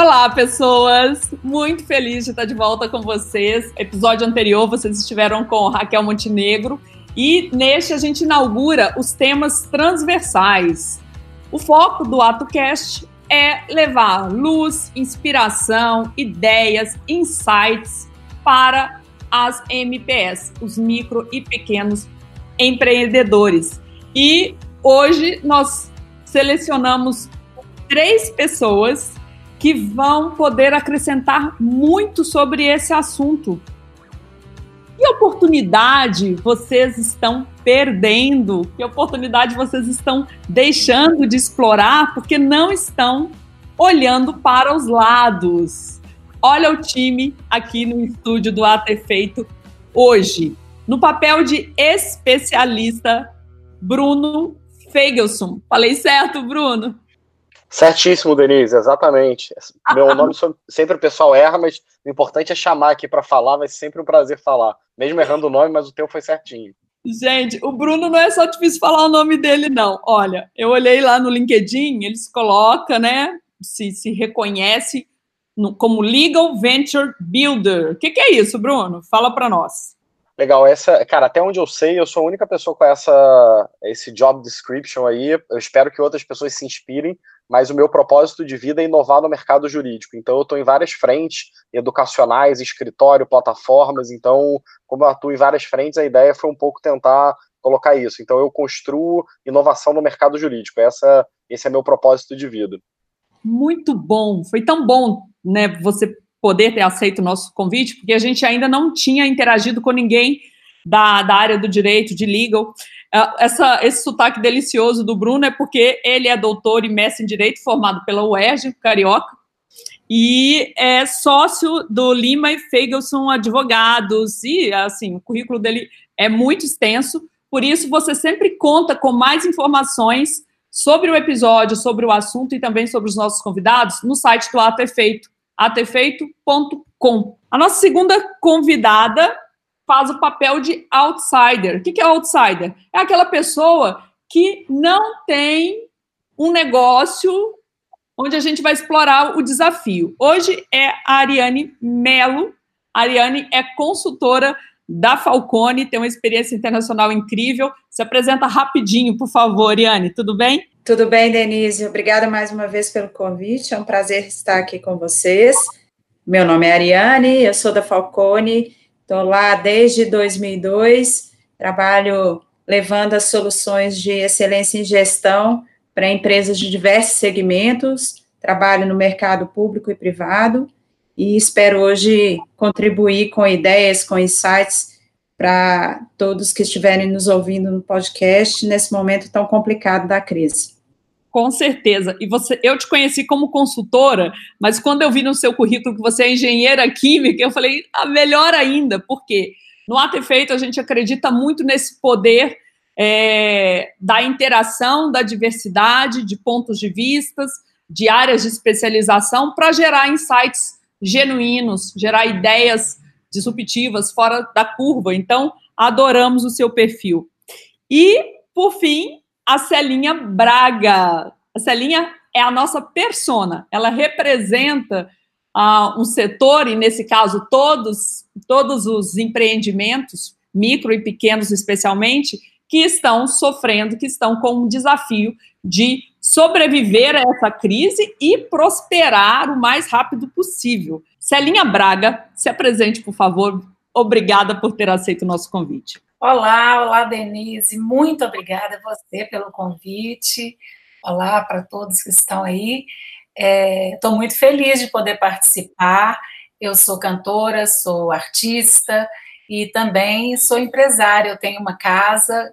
Olá, pessoas! Muito feliz de estar de volta com vocês. Episódio anterior, vocês estiveram com Raquel Montenegro e neste a gente inaugura os temas transversais. O foco do AtoCast é levar luz, inspiração, ideias, insights para as MPS, os micro e pequenos empreendedores. E hoje nós selecionamos três pessoas que vão poder acrescentar muito sobre esse assunto. Que oportunidade vocês estão perdendo? Que oportunidade vocês estão deixando de explorar porque não estão olhando para os lados? Olha o time aqui no estúdio do AT Feito hoje. No papel de especialista, Bruno Feigelson. Falei certo, Bruno? Certíssimo, Denise, exatamente. Meu nome sempre o pessoal erra, mas o importante é chamar aqui para falar, vai ser sempre um prazer falar. Mesmo errando o nome, mas o teu foi certinho. Gente, o Bruno não é só difícil falar o nome dele, não. Olha, eu olhei lá no LinkedIn, ele se coloca, né? Se, se reconhece no, como Legal Venture Builder. O que, que é isso, Bruno? Fala para nós. Legal, essa, cara, até onde eu sei, eu sou a única pessoa com essa esse job description aí. Eu espero que outras pessoas se inspirem, mas o meu propósito de vida é inovar no mercado jurídico. Então eu estou em várias frentes, educacionais, escritório, plataformas. Então, como eu atuo em várias frentes, a ideia foi um pouco tentar colocar isso. Então eu construo inovação no mercado jurídico. Essa, esse é meu propósito de vida. Muito bom. Foi tão bom, né, você poder ter aceito o nosso convite, porque a gente ainda não tinha interagido com ninguém da, da área do direito, de legal. Uh, essa, esse sotaque delicioso do Bruno é porque ele é doutor e mestre em direito, formado pela UERJ, carioca, e é sócio do Lima e Feigelson Advogados, e assim, o currículo dele é muito extenso, por isso você sempre conta com mais informações sobre o episódio, sobre o assunto e também sobre os nossos convidados no site do Ato Efeito, atefeito.com. A nossa segunda convidada faz o papel de outsider. O que é outsider? É aquela pessoa que não tem um negócio onde a gente vai explorar o desafio. Hoje é a Ariane Melo. A Ariane é consultora da Falcone, tem uma experiência internacional incrível. Se apresenta rapidinho, por favor, Ariane, tudo bem? Tudo bem, Denise. Obrigada mais uma vez pelo convite. É um prazer estar aqui com vocês. Meu nome é Ariane, eu sou da Falcone, estou lá desde 2002, trabalho levando as soluções de excelência em gestão para empresas de diversos segmentos, trabalho no mercado público e privado, e espero hoje contribuir com ideias, com insights para todos que estiverem nos ouvindo no podcast nesse momento tão complicado da crise. Com certeza. E você, eu te conheci como consultora, mas quando eu vi no seu currículo que você é engenheira química, eu falei, ah, melhor ainda, porque no Ato Efeito a gente acredita muito nesse poder é, da interação, da diversidade, de pontos de vistas, de áreas de especialização, para gerar insights genuínos, gerar ideias disruptivas fora da curva. Então, adoramos o seu perfil. E, por fim, a Celinha Braga. A Celinha é a nossa persona, ela representa uh, um setor, e nesse caso todos, todos os empreendimentos, micro e pequenos especialmente, que estão sofrendo, que estão com um desafio de sobreviver a essa crise e prosperar o mais rápido possível. Celinha Braga, se apresente, por favor. Obrigada por ter aceito o nosso convite. Olá, olá, Denise. Muito obrigada a você pelo convite. Olá para todos que estão aí. Estou é, muito feliz de poder participar. Eu sou cantora, sou artista e também sou empresária. Eu tenho uma casa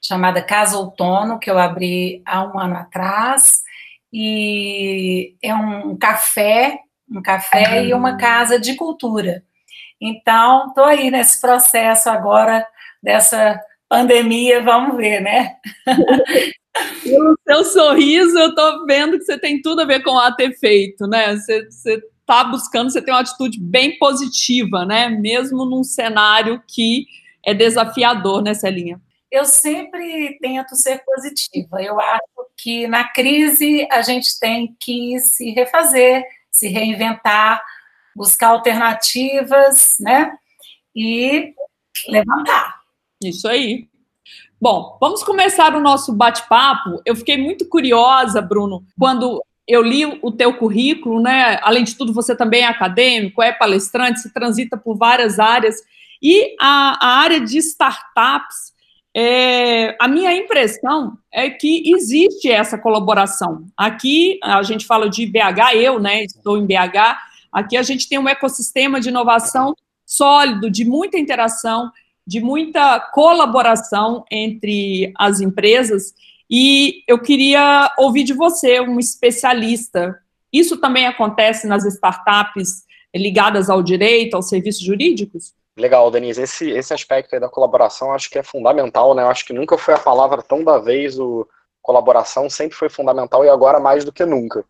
chamada Casa Outono, que eu abri há um ano atrás, e é um café, um café e uma casa de cultura. Então, estou aí nesse processo agora dessa pandemia, vamos ver, né? Pelo seu sorriso, eu estou vendo que você tem tudo a ver com o ter feito, né? Você está buscando, você tem uma atitude bem positiva, né? Mesmo num cenário que é desafiador, né, Celinha? Eu sempre tento ser positiva. Eu acho que na crise a gente tem que se refazer, se reinventar, buscar alternativas, né? E levantar. Isso aí. Bom, vamos começar o nosso bate-papo. Eu fiquei muito curiosa, Bruno, quando eu li o teu currículo, né? Além de tudo, você também é acadêmico, é palestrante, se transita por várias áreas. E a, a área de startups, é, a minha impressão é que existe essa colaboração. Aqui a gente fala de BH, eu, né? Estou em BH. Aqui a gente tem um ecossistema de inovação sólido, de muita interação de muita colaboração entre as empresas. E eu queria ouvir de você, um especialista. Isso também acontece nas startups ligadas ao direito, aos serviços jurídicos? Legal, Denise. Esse, esse aspecto aí da colaboração acho que é fundamental, né? Acho que nunca foi a palavra tão da vez, o colaboração sempre foi fundamental e agora mais do que nunca.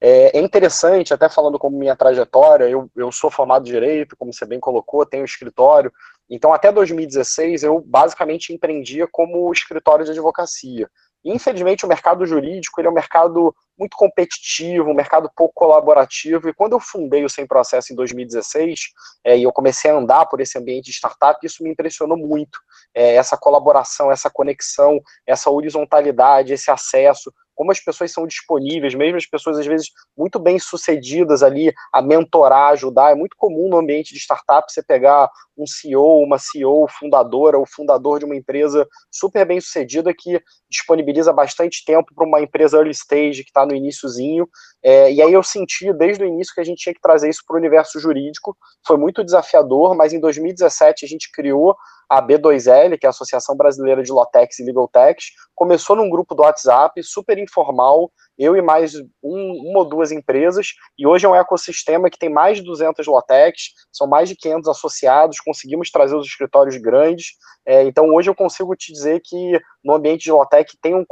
É, é interessante, até falando como minha trajetória, eu, eu sou formado Direito, como você bem colocou, tenho escritório, então até 2016 eu basicamente empreendia como escritório de advocacia. Infelizmente, o mercado jurídico ele é um mercado muito competitivo, um mercado pouco colaborativo. E quando eu fundei o Sem Processo em 2016, é, e eu comecei a andar por esse ambiente de startup, isso me impressionou muito. É, essa colaboração, essa conexão, essa horizontalidade, esse acesso como as pessoas são disponíveis, mesmo as pessoas às vezes muito bem sucedidas ali a mentorar, ajudar. É muito comum no ambiente de startup você pegar um CEO, uma CEO fundadora, ou fundador de uma empresa super bem sucedida que disponibiliza bastante tempo para uma empresa early stage que está no iníciozinho. É, e aí eu senti desde o início que a gente tinha que trazer isso para o universo jurídico. Foi muito desafiador, mas em 2017 a gente criou a B2L, que é a Associação Brasileira de Lotex e Legal Techs, começou num grupo do WhatsApp, super informal, eu e mais um, uma ou duas empresas, e hoje é um ecossistema que tem mais de 200 Lotecs, são mais de 500 associados, conseguimos trazer os escritórios grandes, é, então hoje eu consigo te dizer que no ambiente de Lotec tem um,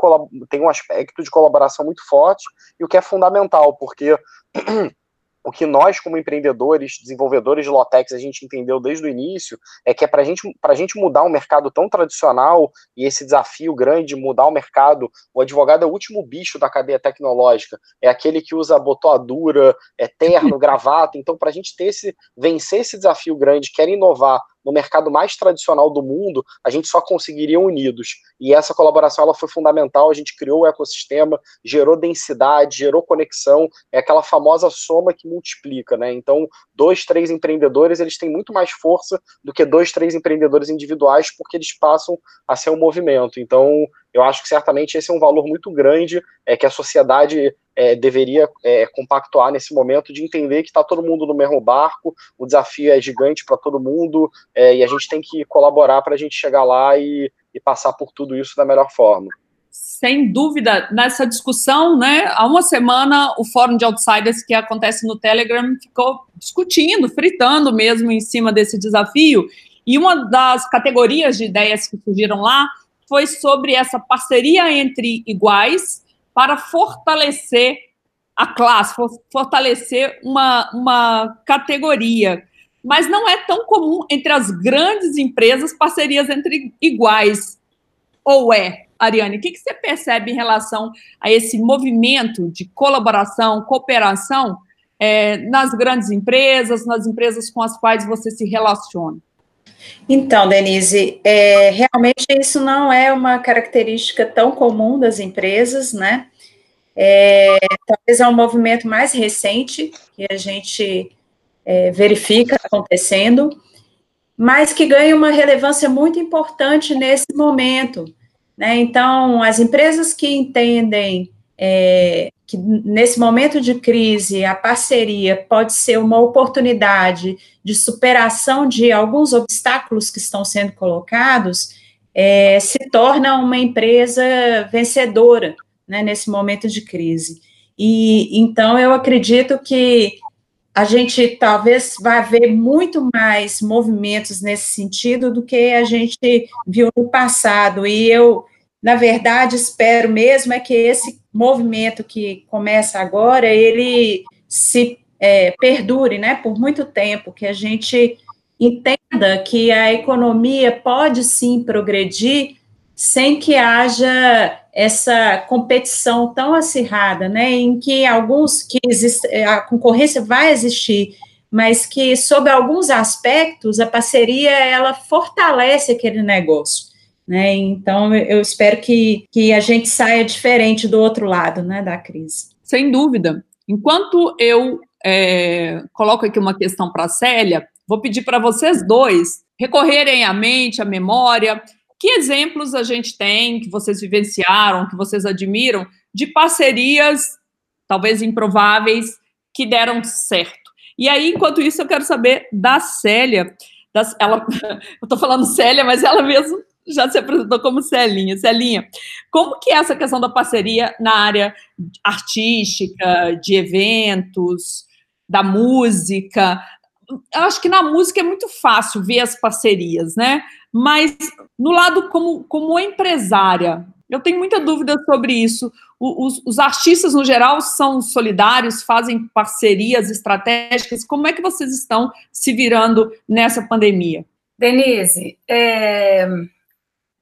tem um aspecto de colaboração muito forte, e o que é fundamental, porque o que nós, como empreendedores, desenvolvedores de Lotex, a gente entendeu desde o início é que é para gente, a gente mudar um mercado tão tradicional e esse desafio grande de mudar o mercado, o advogado é o último bicho da cadeia tecnológica, é aquele que usa botoadura, é terno, gravata. Então, para a gente ter esse, vencer esse desafio grande, quer inovar no mercado mais tradicional do mundo, a gente só conseguiria unidos. E essa colaboração ela foi fundamental, a gente criou o ecossistema, gerou densidade, gerou conexão, é aquela famosa soma que multiplica, né? Então, dois, três empreendedores, eles têm muito mais força do que dois, três empreendedores individuais, porque eles passam a ser um movimento. Então, eu acho que certamente esse é um valor muito grande é que a sociedade é, deveria é, compactuar nesse momento de entender que está todo mundo no mesmo barco, o desafio é gigante para todo mundo é, e a gente tem que colaborar para a gente chegar lá e, e passar por tudo isso da melhor forma. Sem dúvida, nessa discussão, né, há uma semana o Fórum de Outsiders que acontece no Telegram ficou discutindo, fritando mesmo em cima desse desafio, e uma das categorias de ideias que surgiram lá foi sobre essa parceria entre iguais para fortalecer a classe, fortalecer uma, uma categoria. Mas não é tão comum entre as grandes empresas parcerias entre iguais. Ou é, Ariane? O que, que você percebe em relação a esse movimento de colaboração, cooperação é, nas grandes empresas, nas empresas com as quais você se relaciona? Então, Denise, é, realmente isso não é uma característica tão comum das empresas, né? É, talvez é um movimento mais recente que a gente é, verifica acontecendo, mas que ganha uma relevância muito importante nesse momento. Né? Então, as empresas que entendem é, que nesse momento de crise a parceria pode ser uma oportunidade de superação de alguns obstáculos que estão sendo colocados, é, se torna uma empresa vencedora né, nesse momento de crise. E então eu acredito que a gente talvez vá ver muito mais movimentos nesse sentido do que a gente viu no passado. E eu na verdade, espero mesmo é que esse movimento que começa agora, ele se é, perdure, né, por muito tempo, que a gente entenda que a economia pode sim progredir sem que haja essa competição tão acirrada, né, em que alguns que existe, a concorrência vai existir, mas que sob alguns aspectos a parceria ela fortalece aquele negócio. Né? Então, eu espero que, que a gente saia diferente do outro lado né, da crise. Sem dúvida. Enquanto eu é, coloco aqui uma questão para a Célia, vou pedir para vocês dois recorrerem à mente, à memória. Que exemplos a gente tem, que vocês vivenciaram, que vocês admiram, de parcerias, talvez improváveis, que deram certo? E aí, enquanto isso, eu quero saber da Célia. Das, ela, eu estou falando Célia, mas ela mesmo já se apresentou como Celinha. Celinha, como que é essa questão da parceria na área artística, de eventos, da música? Eu acho que na música é muito fácil ver as parcerias, né? Mas no lado como, como empresária, eu tenho muita dúvida sobre isso. Os, os, artistas, no geral, são solidários, fazem parcerias estratégicas. Como é que vocês estão se virando nessa pandemia? Denise, é,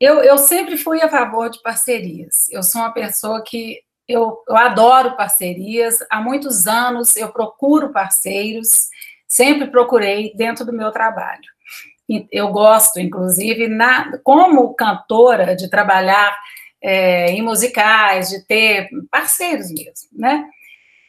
eu, eu sempre fui a favor de parcerias. Eu sou uma pessoa que eu, eu adoro parcerias. Há muitos anos eu procuro parceiros, sempre procurei dentro do meu trabalho. Eu gosto, inclusive, na, como cantora, de trabalhar é, em musicais, de ter parceiros mesmo, né?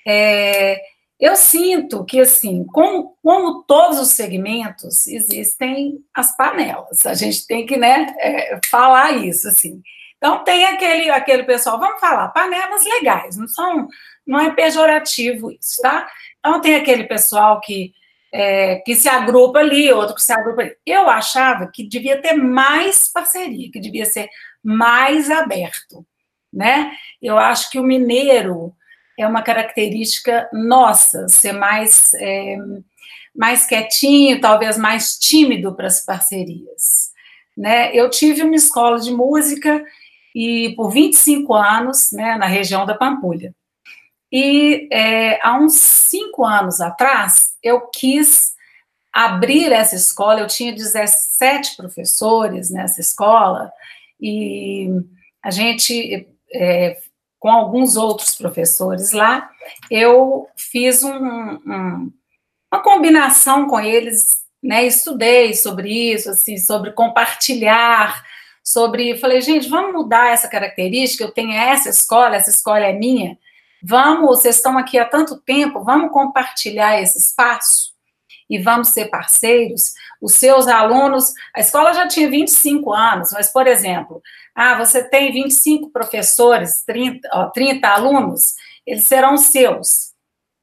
É, eu sinto que, assim, como, como todos os segmentos, existem as panelas. A gente tem que, né, é, falar isso, assim. Então, tem aquele, aquele pessoal, vamos falar, panelas legais, não são, não é pejorativo isso, tá? Então, tem aquele pessoal que, é, que se agrupa ali, outro que se agrupa ali. Eu achava que devia ter mais parceria, que devia ser mais aberto, né? Eu acho que o mineiro é uma característica nossa, ser mais, é, mais quietinho, talvez mais tímido para as parcerias. Né? Eu tive uma escola de música e por 25 anos né, na região da Pampulha. E é, há uns cinco anos atrás, eu quis abrir essa escola, eu tinha 17 professores nessa escola, e a gente é, com alguns outros professores lá, eu fiz um, um, uma combinação com eles, né? Estudei sobre isso, assim, sobre compartilhar, sobre. Falei, gente, vamos mudar essa característica. Eu tenho essa escola, essa escola é minha. Vamos, vocês estão aqui há tanto tempo, vamos compartilhar esse espaço e vamos ser parceiros. Os seus alunos, a escola já tinha 25 anos, mas, por exemplo, ah, você tem 25 professores, 30, ó, 30 alunos, eles serão seus.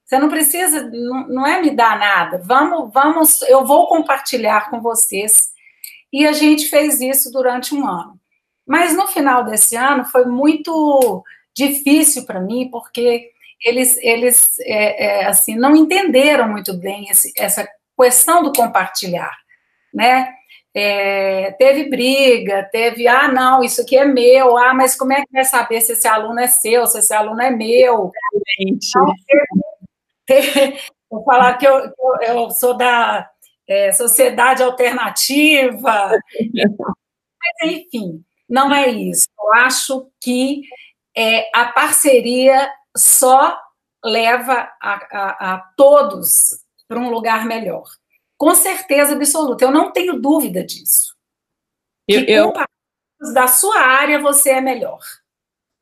Você não precisa, não, é me dar nada. Vamos, vamos, eu vou compartilhar com vocês. E a gente fez isso durante um ano. Mas no final desse ano foi muito difícil para mim, porque eles, eles é, é, assim, não entenderam muito bem esse, essa questão do compartilhar, né? É, teve briga, teve, ah, não, isso aqui é meu, ah, mas como é que vai saber se esse aluno é seu, se esse aluno é meu? Então, teve, teve, vou falar que eu, eu, eu sou da é, sociedade alternativa, mas enfim, não é isso. Eu acho que é, a parceria só leva a, a, a todos para um lugar melhor. Com certeza absoluta, eu não tenho dúvida disso. Eu, eu... da sua área você é melhor.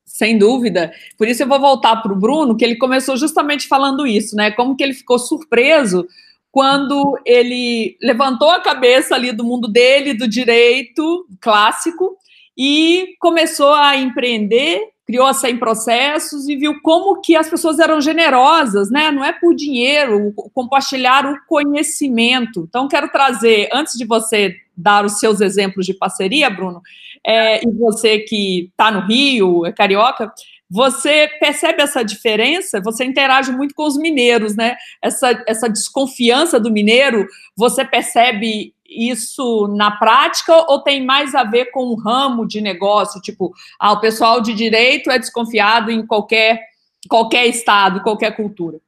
Sem dúvida. Por isso eu vou voltar para o Bruno, que ele começou justamente falando isso, né? Como que ele ficou surpreso quando ele levantou a cabeça ali do mundo dele, do direito clássico, e começou a empreender criou a 100 processos e viu como que as pessoas eram generosas, né? Não é por dinheiro, compartilhar o conhecimento. Então, quero trazer, antes de você dar os seus exemplos de parceria, Bruno, é, e você que está no Rio, é carioca, você percebe essa diferença? Você interage muito com os mineiros, né? Essa, essa desconfiança do mineiro, você percebe isso na prática ou tem mais a ver com o ramo de negócio? Tipo, ah, o pessoal de direito é desconfiado em qualquer, qualquer estado, qualquer cultura?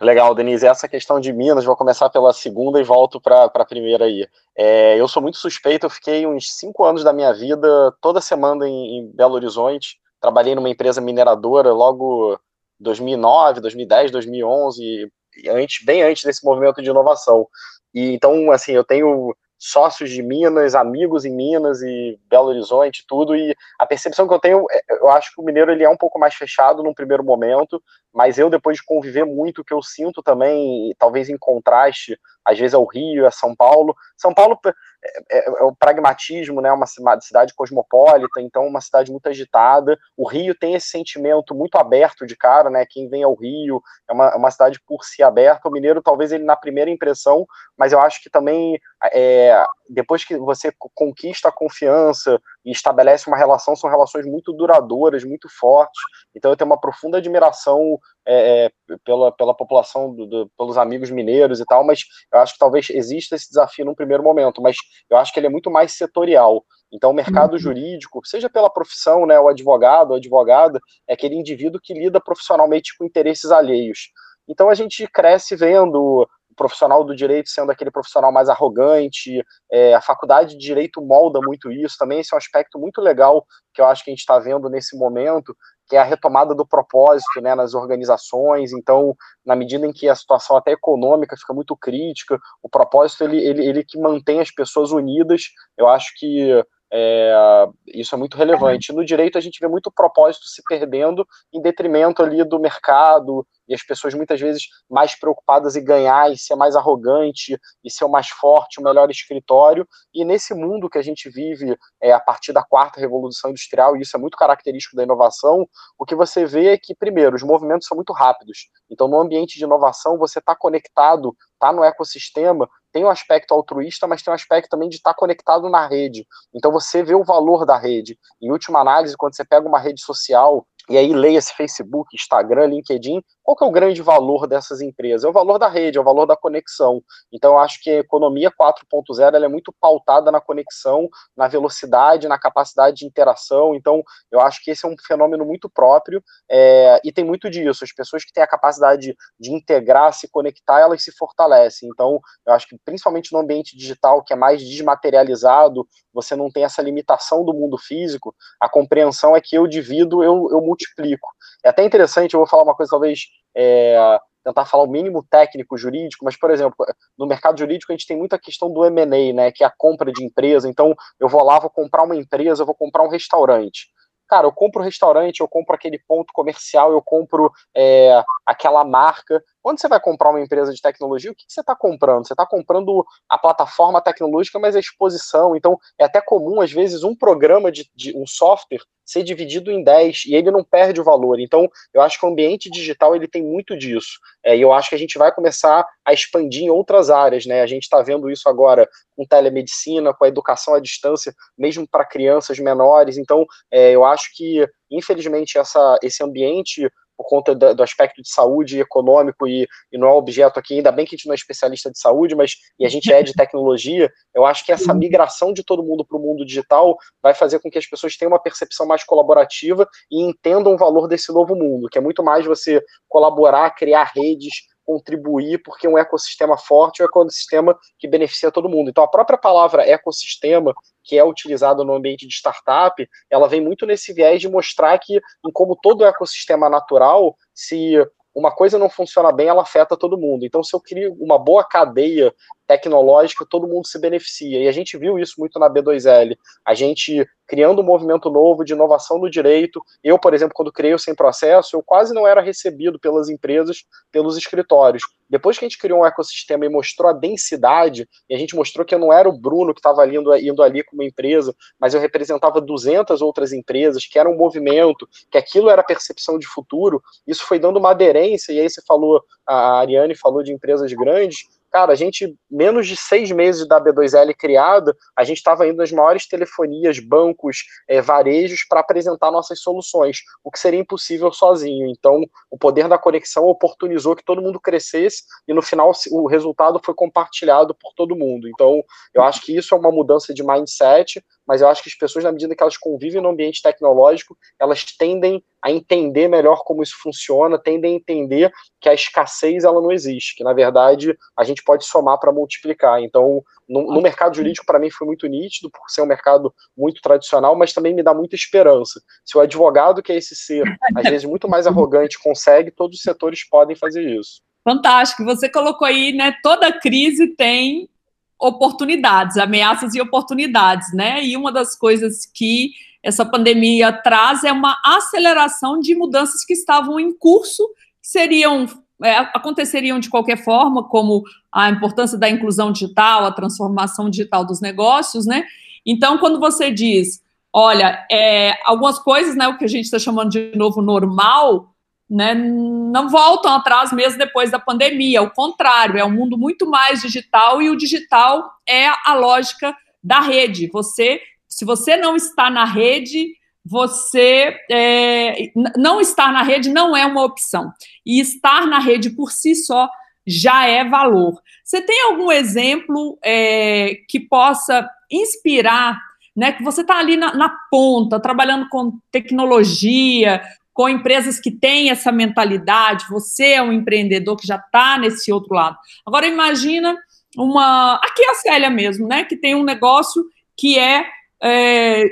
Legal, Denise. Essa questão de Minas, vou começar pela segunda e volto para a primeira aí. É, eu sou muito suspeito, eu fiquei uns cinco anos da minha vida toda semana em, em Belo Horizonte. Trabalhei numa empresa mineradora logo 2009, 2010, 2011, antes, bem antes desse movimento de inovação. E então, assim, eu tenho sócios de Minas, amigos em Minas e Belo Horizonte, tudo, e a percepção que eu tenho, é, eu acho que o mineiro ele é um pouco mais fechado num primeiro momento, mas eu depois de conviver muito, o que eu sinto também, talvez em contraste, às vezes é o Rio, é São Paulo, São Paulo é, é, é, o pragmatismo, né, uma cidade cosmopolita, então uma cidade muito agitada. O Rio tem esse sentimento muito aberto de cara, né? Quem vem ao Rio é uma, uma cidade por si aberta. O mineiro, talvez ele na primeira impressão, mas eu acho que também é, depois que você conquista a confiança e estabelece uma relação, são relações muito duradouras, muito fortes. Então eu tenho uma profunda admiração é, é, pela, pela população, do, do, pelos amigos mineiros e tal, mas eu acho que talvez exista esse desafio num primeiro momento, mas eu acho que ele é muito mais setorial. Então, o mercado uhum. jurídico, seja pela profissão, né, o advogado, a advogada, é aquele indivíduo que lida profissionalmente com interesses alheios. Então, a gente cresce vendo o profissional do direito sendo aquele profissional mais arrogante, é, a faculdade de direito molda muito isso, também esse é um aspecto muito legal que eu acho que a gente está vendo nesse momento, que é a retomada do propósito né, nas organizações. Então, na medida em que a situação até econômica fica muito crítica, o propósito ele, ele, ele que mantém as pessoas unidas. Eu acho que é, isso é muito relevante. No direito, a gente vê muito propósito se perdendo em detrimento ali do mercado e as pessoas muitas vezes mais preocupadas em ganhar e ser mais arrogante e ser o mais forte, o melhor escritório. E nesse mundo que a gente vive é, a partir da quarta revolução industrial, e isso é muito característico da inovação, o que você vê é que, primeiro, os movimentos são muito rápidos. Então, no ambiente de inovação, você está conectado, está no ecossistema, tem um aspecto altruísta, mas tem um aspecto também de estar tá conectado na rede. Então você vê o valor da rede. Em última análise, quando você pega uma rede social e aí leia-se Facebook, Instagram, LinkedIn, qual que é o grande valor dessas empresas? É o valor da rede, é o valor da conexão. Então, eu acho que a economia 4.0 é muito pautada na conexão, na velocidade, na capacidade de interação. Então, eu acho que esse é um fenômeno muito próprio é, e tem muito disso. As pessoas que têm a capacidade de, de integrar, se conectar, elas se fortalecem. Então, eu acho que principalmente no ambiente digital, que é mais desmaterializado, você não tem essa limitação do mundo físico, a compreensão é que eu divido, eu, eu multiplico. É até interessante, eu vou falar uma coisa talvez é, tentar falar o mínimo técnico jurídico, mas, por exemplo, no mercado jurídico a gente tem muita questão do M&A, né, que é a compra de empresa, então eu vou lá, vou comprar uma empresa, eu vou comprar um restaurante. Cara, eu compro o restaurante, eu compro aquele ponto comercial, eu compro é, aquela marca, quando você vai comprar uma empresa de tecnologia, o que, você está comprando? Você está comprando a plataforma tecnológica, mas a exposição. Então, é até comum, às vezes, um programa de, de um software ser dividido em 10 e ele não perde o valor. Então, eu acho que o ambiente digital ele tem muito disso. É, e eu acho que a gente vai começar a expandir em outras áreas. Né? A gente está vendo isso agora com telemedicina, com a educação à distância, mesmo para crianças menores. Então, é, eu acho que, infelizmente, essa, esse ambiente por conta do, do aspecto de saúde econômico e, e, não é objeto aqui, ainda bem que a gente não é especialista de saúde, mas e a gente é de tecnologia, eu acho que essa migração de todo mundo para o mundo digital vai fazer com que as pessoas tenham uma percepção mais colaborativa e entendam o valor desse novo mundo, que é muito mais você colaborar, criar redes, contribuir, porque um ecossistema forte é um ecossistema que beneficia todo mundo. Então, a própria palavra ecossistema, que é utilizada no ambiente de startup, ela vem muito nesse viés de mostrar que, como todo ecossistema natural, se uma coisa não funciona bem, ela afeta todo mundo. Então, se eu crio uma boa cadeia tecnológica, todo mundo se beneficia. E a gente viu isso muito na B2L. A gente criando um movimento novo de inovação no direito. Eu, por exemplo, quando criei o Sem Processo, eu quase não era recebido pelas empresas, pelos escritórios. Depois que a gente criou um ecossistema e mostrou a densidade, e a gente mostrou que eu não era o Bruno que estava indo, indo ali com uma empresa, mas eu representava 200 outras empresas, que era um movimento, que aquilo era percepção de futuro, isso foi dando uma aderência, e aí você falou, a Ariane falou de empresas grandes, Cara, a gente, menos de seis meses da B2L criada, a gente estava indo nas maiores telefonias, bancos, é, varejos para apresentar nossas soluções, o que seria impossível sozinho. Então, o poder da conexão oportunizou que todo mundo crescesse e no final o resultado foi compartilhado por todo mundo. Então, eu acho que isso é uma mudança de mindset, mas eu acho que as pessoas, na medida que elas convivem no ambiente tecnológico, elas tendem a entender melhor como isso funciona, tendem a entender que a escassez ela não existe, que na verdade a gente pode somar para multiplicar. Então, no, no mercado jurídico, para mim, foi muito nítido, por ser um mercado muito tradicional, mas também me dá muita esperança. Se o advogado, que é esse ser, às vezes muito mais arrogante, consegue, todos os setores podem fazer isso. Fantástico. Você colocou aí, né? Toda crise tem oportunidades, ameaças e oportunidades, né? E uma das coisas que essa pandemia traz é uma aceleração de mudanças que estavam em curso, que seriam é, aconteceriam de qualquer forma, como a importância da inclusão digital, a transformação digital dos negócios, né? Então, quando você diz, olha, é, algumas coisas, né, o que a gente está chamando de novo normal, né, não voltam atrás mesmo depois da pandemia. Ao contrário, é um mundo muito mais digital e o digital é a lógica da rede. Você, se você não está na rede, você é, não estar na rede não é uma opção. E estar na rede por si só já é valor. Você tem algum exemplo é, que possa inspirar, né? Que você está ali na, na ponta, trabalhando com tecnologia, com empresas que têm essa mentalidade, você é um empreendedor que já está nesse outro lado. Agora imagina uma. Aqui é a Célia mesmo, né? Que tem um negócio que é, é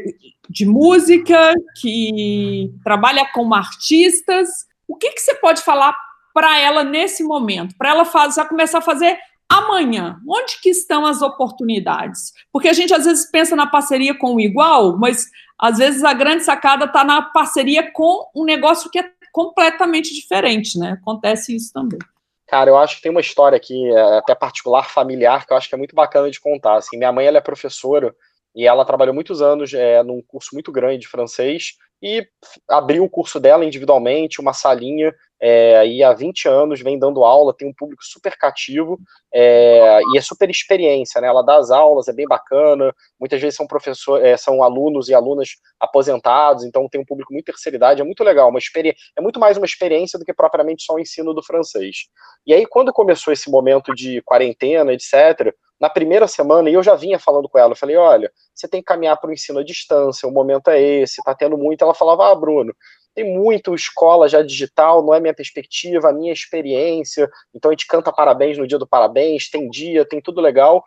de música, que trabalha com artistas. O que, que você pode falar para ela nesse momento? Para ela faz, já começar a fazer amanhã. Onde que estão as oportunidades? Porque a gente às vezes pensa na parceria com o igual, mas às vezes a grande sacada está na parceria com um negócio que é completamente diferente, né? Acontece isso também. Cara, eu acho que tem uma história aqui, é, até particular, familiar, que eu acho que é muito bacana de contar. Assim, minha mãe ela é professora e ela trabalhou muitos anos é, num curso muito grande de francês e abriu o curso dela individualmente, uma salinha, é, e há 20 anos vem dando aula, tem um público super cativo é, e é super experiência, né? Ela dá as aulas, é bem bacana, muitas vezes são professores, é, são alunos e alunas aposentados, então tem um público muito terceira idade, é muito legal, uma experiência, é muito mais uma experiência do que propriamente só o ensino do francês. E aí, quando começou esse momento de quarentena, etc., na primeira semana, e eu já vinha falando com ela, eu falei, olha, você tem que caminhar para o ensino à distância, o momento é esse, tá tendo muito. Ela falava, ah, Bruno, tem muito escola já digital, não é minha perspectiva, a minha experiência, então a gente canta parabéns no dia do parabéns, tem dia, tem tudo legal.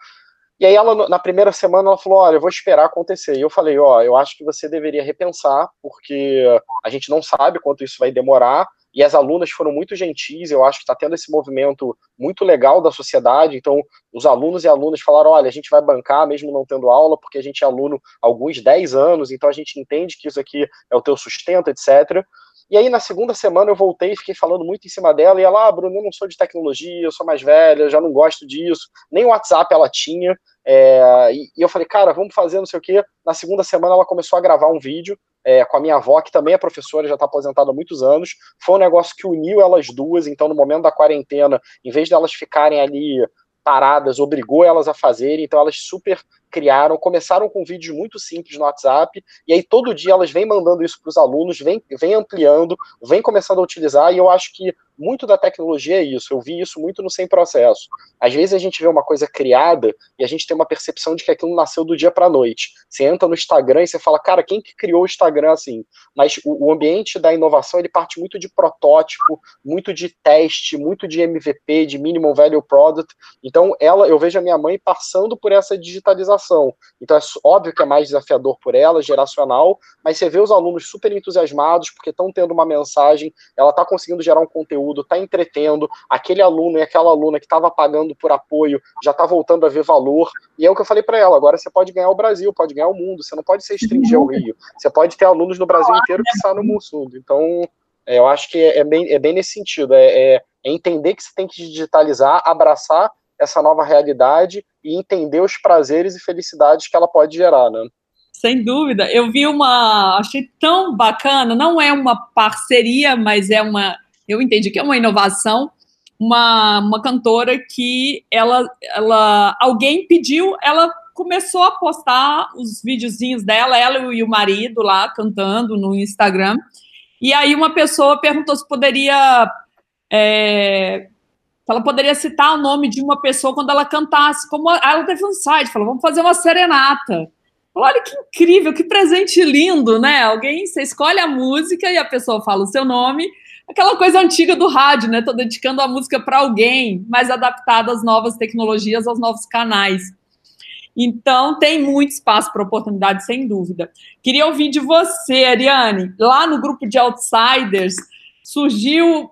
E aí ela, na primeira semana, ela falou, olha, eu vou esperar acontecer. E eu falei, ó, eu acho que você deveria repensar, porque a gente não sabe quanto isso vai demorar, e as alunas foram muito gentis, eu acho que está tendo esse movimento muito legal da sociedade, então os alunos e alunas falaram, olha, a gente vai bancar mesmo não tendo aula, porque a gente é aluno há alguns 10 anos, então a gente entende que isso aqui é o teu sustento, etc., e aí, na segunda semana, eu voltei e fiquei falando muito em cima dela. E ela, ah, Bruno, eu não sou de tecnologia, eu sou mais velha, já não gosto disso. Nem o WhatsApp ela tinha. É, e, e, eu falei, cara, vamos fazer não sei o quê. Na segunda semana, ela começou a gravar um vídeo é, com a minha avó, que também é professora, já está aposentada há muitos anos. Foi um negócio que uniu elas duas. Então, no momento da quarentena, em vez de elas ficarem ali paradas, obrigou elas a fazerem. Então, elas super criaram, começaram com vídeos muito simples no WhatsApp, e aí todo dia elas vêm mandando isso para os alunos, vem, vem ampliando, vem começando a utilizar, e eu acho que muito da tecnologia é isso, eu vi isso muito no sem processo. Às vezes a gente vê uma coisa criada e a gente tem uma percepção de que aquilo nasceu do dia para a noite. Você entra no Instagram e você fala, cara, quem que criou o Instagram assim? Mas o, o ambiente da inovação, ele parte muito de protótipo, muito de teste, muito de MVP, de minimum value product. Então, ela, eu vejo a minha mãe passando por essa digitalização então é óbvio que é mais desafiador por ela, geracional, mas você vê os alunos super entusiasmados porque estão tendo uma mensagem, ela está conseguindo gerar um conteúdo, está entretendo, aquele aluno e aquela aluna que estava pagando por apoio já está voltando a ver valor. E é o que eu falei para ela, agora você pode ganhar o Brasil, pode ganhar o mundo, você não pode se restringir ao Rio. Você pode ter alunos no Brasil inteiro que saem no mundo. Então, é, eu acho que é, é, bem, é bem nesse sentido, é, é, é entender que você tem que digitalizar, abraçar essa nova realidade e entender os prazeres e felicidades que ela pode gerar, né? Sem dúvida. Eu vi uma, achei tão bacana, não é uma parceria, mas é uma, eu entendi que é uma inovação, uma, uma cantora que ela, ela, alguém pediu, ela começou a postar os videozinhos dela, ela e o marido lá cantando no Instagram. E aí uma pessoa perguntou se poderia é, ela poderia citar o nome de uma pessoa quando ela cantasse. Como ela teve um site, falou: vamos fazer uma serenata. Olha que incrível, que presente lindo, né? Alguém, você escolhe a música e a pessoa fala o seu nome. Aquela coisa antiga do rádio, né? Estou dedicando a música para alguém, mas adaptada às novas tecnologias, aos novos canais. Então, tem muito espaço para oportunidade, sem dúvida. Queria ouvir de você, Ariane. Lá no grupo de Outsiders, surgiu,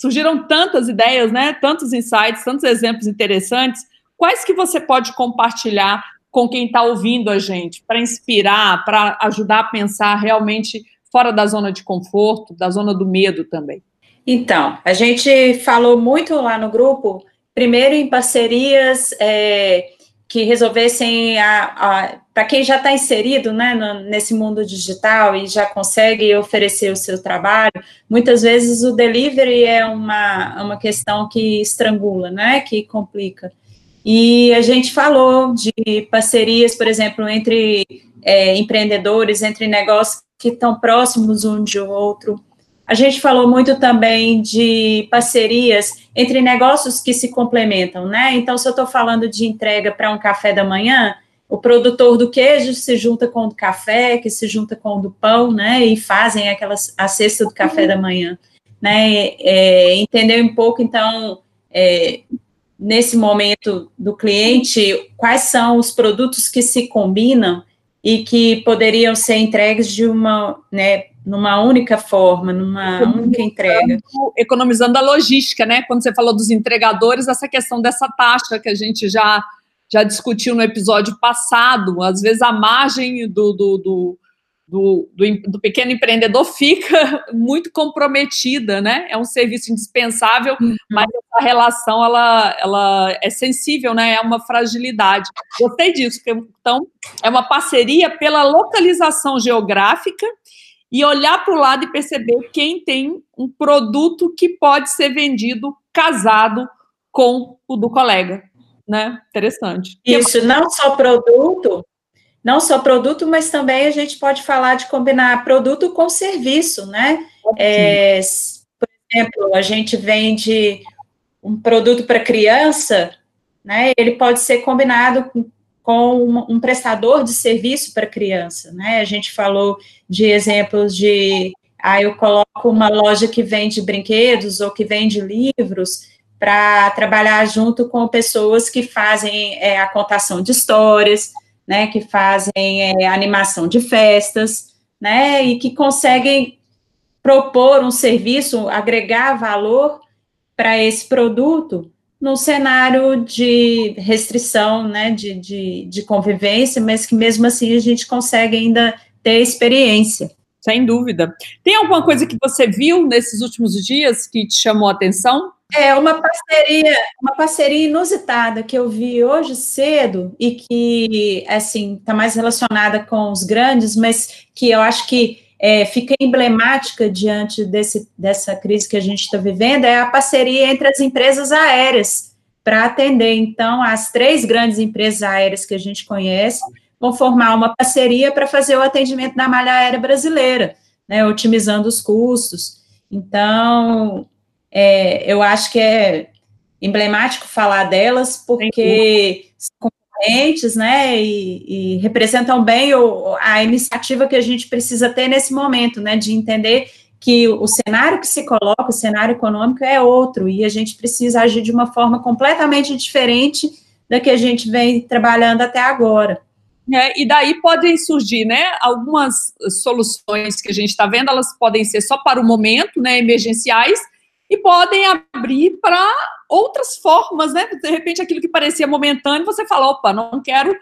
surgiram tantas ideias, né? Tantos insights, tantos exemplos interessantes. Quais que você pode compartilhar com quem está ouvindo a gente, para inspirar, para ajudar a pensar realmente fora da zona de conforto, da zona do medo também? Então, a gente falou muito lá no grupo, primeiro em parcerias é, que resolvessem, para quem já está inserido né, no, nesse mundo digital e já consegue oferecer o seu trabalho, muitas vezes o delivery é uma, uma questão que estrangula, né, que complica. E a gente falou de parcerias, por exemplo, entre é, empreendedores, entre negócios que estão próximos um de outro. A gente falou muito também de parcerias entre negócios que se complementam, né? Então, se eu estou falando de entrega para um café da manhã, o produtor do queijo se junta com o do café, que se junta com o do pão, né? E fazem aquelas, a cesta do café uhum. da manhã, né? É, entender um pouco, então, é, nesse momento do cliente, quais são os produtos que se combinam e que poderiam ser entregues de uma, né, numa única forma, numa única entrega. Economizando a logística, né? Quando você falou dos entregadores, essa questão dessa taxa que a gente já, já discutiu no episódio passado, às vezes a margem do, do, do do, do, do, pequeno empreendedor fica muito comprometida, né? É um serviço indispensável, uhum. mas essa relação ela, ela é sensível, né? É uma fragilidade. Gostei disso. Então, é uma parceria pela localização geográfica e olhar para o lado e perceber quem tem um produto que pode ser vendido casado com o do colega. Né? Interessante. Isso, não só produto, não só produto, mas também a gente pode falar de combinar produto com serviço, né? É, por exemplo, a gente vende um produto para criança, né? Ele pode ser combinado com, com um, prestador de serviço para criança, né? A gente falou de exemplos de, ah, eu coloco uma loja que vende brinquedos ou que vende livros para trabalhar junto com pessoas que fazem é, a contação de histórias, né, que fazem é, animação de festas, né, e que conseguem propor um serviço, agregar valor para esse produto no cenário de restrição, né, de, de, de convivência, mas que mesmo assim a gente consegue ainda ter experiência. Sem dúvida. Tem alguma coisa que você viu nesses últimos dias que te chamou a atenção? É uma parceria, uma parceria inusitada que eu vi hoje cedo e que assim está mais relacionada com os grandes, mas que eu acho que é, fica emblemática diante desse, dessa crise que a gente está vivendo é a parceria entre as empresas aéreas para atender. Então, as três grandes empresas aéreas que a gente conhece vão formar uma parceria para fazer o atendimento da malha aérea brasileira, né, otimizando os custos. Então, é, eu acho que é emblemático falar delas, porque são concorrentes, né, e, e representam bem o, a iniciativa que a gente precisa ter nesse momento, né, de entender que o cenário que se coloca, o cenário econômico é outro, e a gente precisa agir de uma forma completamente diferente da que a gente vem trabalhando até agora. É, e daí podem surgir, né, algumas soluções que a gente está vendo, elas podem ser só para o momento, né, emergenciais, e podem abrir para outras formas, né? De repente, aquilo que parecia momentâneo, você fala, opa, não quero,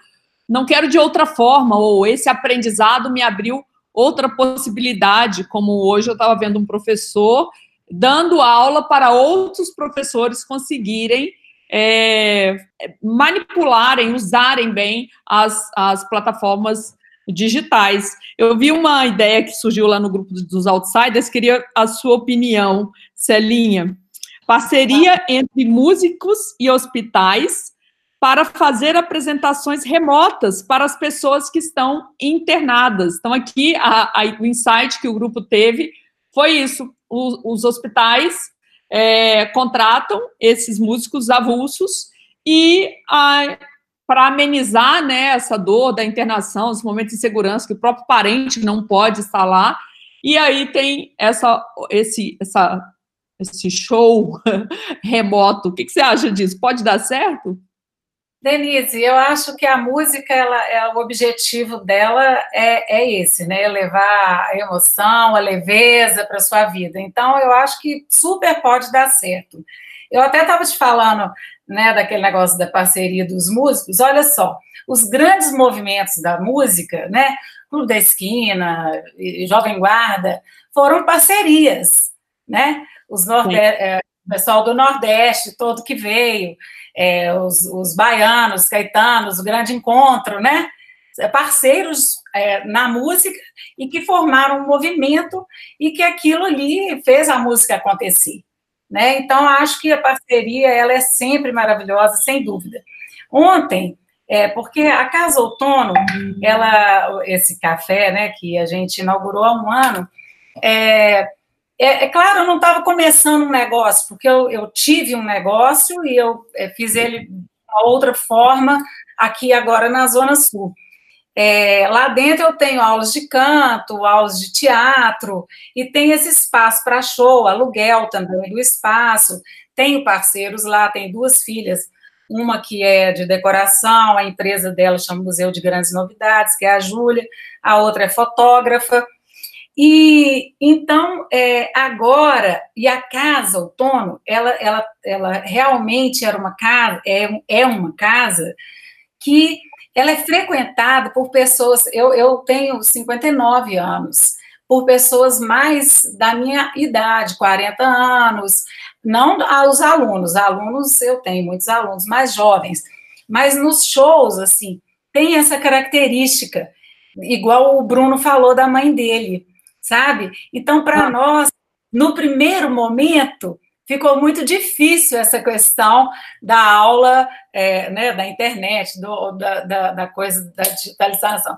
não quero de outra forma, ou esse aprendizado me abriu outra possibilidade, como hoje eu estava vendo um professor dando aula para outros professores conseguirem é, manipularem, usarem bem as, as plataformas digitais. Eu vi uma ideia que surgiu lá no grupo dos Outsiders, queria a sua opinião, Celinha. Parceria entre músicos e hospitais para fazer apresentações remotas para as pessoas que estão internadas. Então, aqui, a, a, o insight que o grupo teve foi isso: o, os hospitais é, contratam esses músicos avulsos e a, para amenizar né, essa dor da internação, os momentos de insegurança que o próprio parente não pode estar lá. E aí tem essa, esse, essa, esse show remoto. O que, que você acha disso? Pode dar certo? Denise, eu acho que a música, ela, é, o objetivo dela é, é esse, né? Levar a emoção, a leveza para sua vida. Então, eu acho que super pode dar certo. Eu até estava te falando, né, daquele negócio da parceria dos músicos. Olha só, os grandes movimentos da música, né? Clube da Esquina, Jovem Guarda, foram parcerias, né? Os norde é, o pessoal do Nordeste todo que veio é, os, os, baianos, caetanos, o grande encontro, né? Parceiros é, na música e que formaram um movimento e que aquilo ali fez a música acontecer. Né? Então, acho que a parceria ela é sempre maravilhosa, sem dúvida. Ontem, é, porque a Casa Outono, ela, esse café né, que a gente inaugurou há um ano, é, é, é claro, eu não estava começando um negócio, porque eu, eu, tive um negócio e eu é, fiz ele de uma outra forma aqui agora na Zona Sul. É, lá dentro eu tenho aulas de canto, aulas de teatro, e tem esse espaço para show, aluguel também do espaço. Tenho parceiros lá, tenho duas filhas, uma que é de decoração, a empresa dela chama Museu de Grandes Novidades, que é a Júlia, a outra é fotógrafa, e então, é, agora, e a casa outono, ela, ela, ela realmente era uma casa, é, é uma casa que ela é frequentada por pessoas, eu, eu tenho 59 anos, por pessoas mais da minha idade, 40 anos, não aos alunos, alunos, eu tenho muitos alunos mais jovens, mas nos shows, assim, tem essa característica, igual o Bruno falou da mãe dele, sabe? Então, para ah. nós, no primeiro momento, ficou muito difícil essa questão da aula, é, né, da internet, do, da, da, da, coisa da digitalização.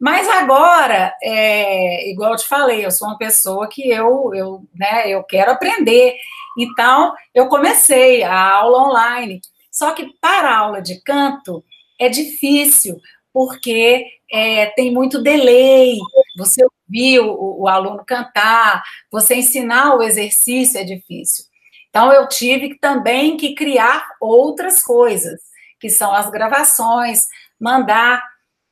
Mas agora, é, igual eu te falei, eu sou uma pessoa que eu, eu, né, eu quero aprender. Então, eu comecei a aula online. Só que para a aula de canto é difícil, porque é, tem muito delay. Você ouvir o, o aluno cantar, você ensinar o exercício é difícil. Então, eu tive também que criar outras coisas, que são as gravações, mandar,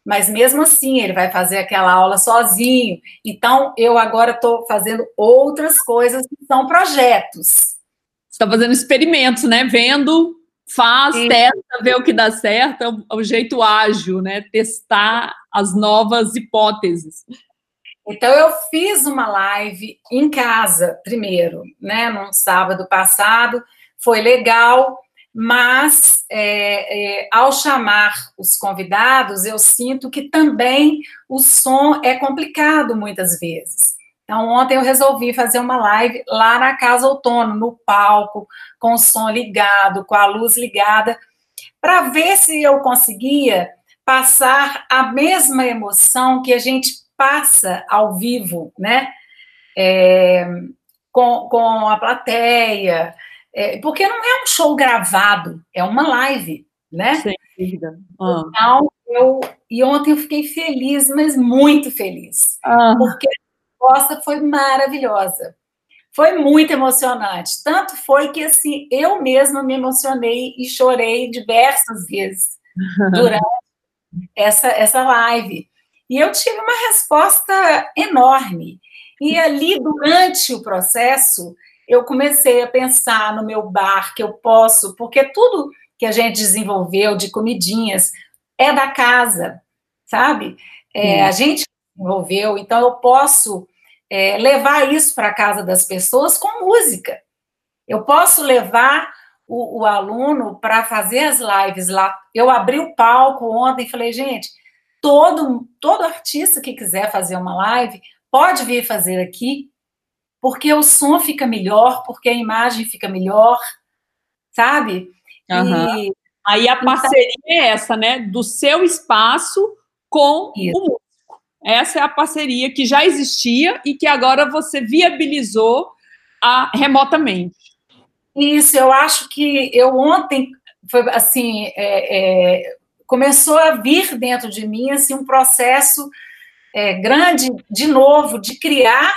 mas mesmo assim ele vai fazer aquela aula sozinho. Então, eu agora estou fazendo outras coisas que são projetos. Você está fazendo experimentos, né? Vendo, faz, Sim. testa, vê o que dá certo, é o, é o jeito ágil, né? Testar as novas hipóteses. Então, eu fiz uma live em casa, primeiro, né, num sábado passado, foi legal, mas é, é, ao chamar os convidados, eu sinto que também o som é complicado muitas vezes. Então, ontem eu resolvi fazer uma live lá na Casa Outono, no palco, com o som ligado, com a luz ligada, para ver se eu conseguia passar a mesma emoção que a gente passa ao vivo, né? É, com, com a plateia, é, porque não é um show gravado, é uma live, né? Sem dúvida. Ah. Então, eu, e ontem eu fiquei feliz, mas muito feliz, ah. porque a resposta foi maravilhosa. Foi muito emocionante. Tanto foi que assim, eu mesma me emocionei e chorei diversas vezes durante essa, essa live. E eu tive uma resposta enorme. E ali, durante o processo, eu comecei a pensar no meu bar, que eu posso, porque tudo que a gente desenvolveu de comidinhas é da casa, sabe? É, a gente desenvolveu, então eu posso é, levar isso para a casa das pessoas com música. Eu posso levar o, o aluno para fazer as lives lá. Eu abri o palco ontem e falei, gente, todo, todo artista que quiser fazer uma live pode vir fazer aqui, porque o som fica melhor, porque a imagem fica melhor, sabe? Uhum. E, Aí a parceria então, é essa, né? Do seu espaço com isso. o músico. Essa é a parceria que já existia e que agora você viabilizou a, remotamente. Isso, eu acho que eu ontem foi assim, é, é, começou a vir dentro de mim assim um processo é, grande, de novo, de criar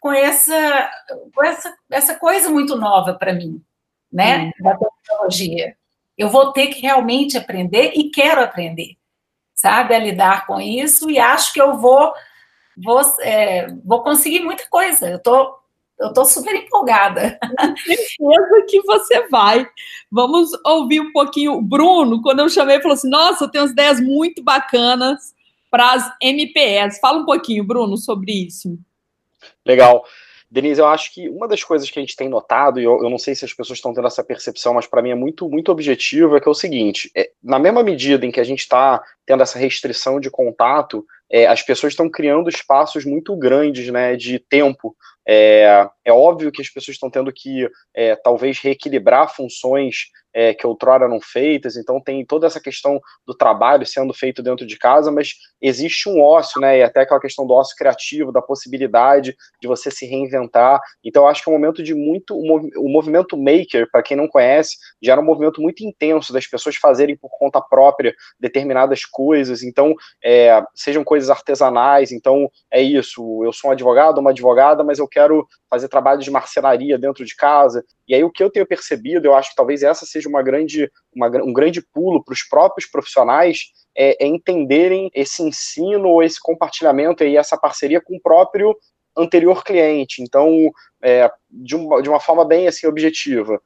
com essa, com essa, essa coisa muito nova para mim, né, da tecnologia. Eu vou ter que realmente aprender e quero aprender, sabe, a lidar com isso e acho que eu vou vou, é, vou conseguir muita coisa. Eu tô eu tô super empolgada. Certeza que você vai. Vamos ouvir um pouquinho. O Bruno, quando eu chamei, falou assim: Nossa, eu tenho umas ideias muito bacanas para as MPS. Fala um pouquinho, Bruno, sobre isso. Legal. Denise, eu acho que uma das coisas que a gente tem notado, e eu, eu não sei se as pessoas estão tendo essa percepção, mas para mim é muito, muito objetivo, é que é o seguinte: é, na mesma medida em que a gente está tendo essa restrição de contato, é, as pessoas estão criando espaços muito grandes né, de tempo. É, é óbvio que as pessoas estão tendo que, é, talvez, reequilibrar funções é, que outrora não feitas, então tem toda essa questão do trabalho sendo feito dentro de casa, mas existe um ócio, né, e até aquela questão do ócio criativo, da possibilidade de você se reinventar, então acho que é um momento de muito, o movimento maker, para quem não conhece, já era um movimento muito intenso das pessoas fazerem por conta própria determinadas coisas, então, é, sejam coisas artesanais, então é isso, eu sou um advogado, uma advogada, mas eu quero fazer trabalho de marcenaria dentro de casa. E aí o que eu tenho percebido, eu acho que talvez essa seja uma grande, uma, um grande pulo para os próprios profissionais, é, é, entenderem esse ensino, esse compartilhamento e essa parceria com o próprio anterior cliente. Então, é, de, uma, de uma forma bem assim objetiva.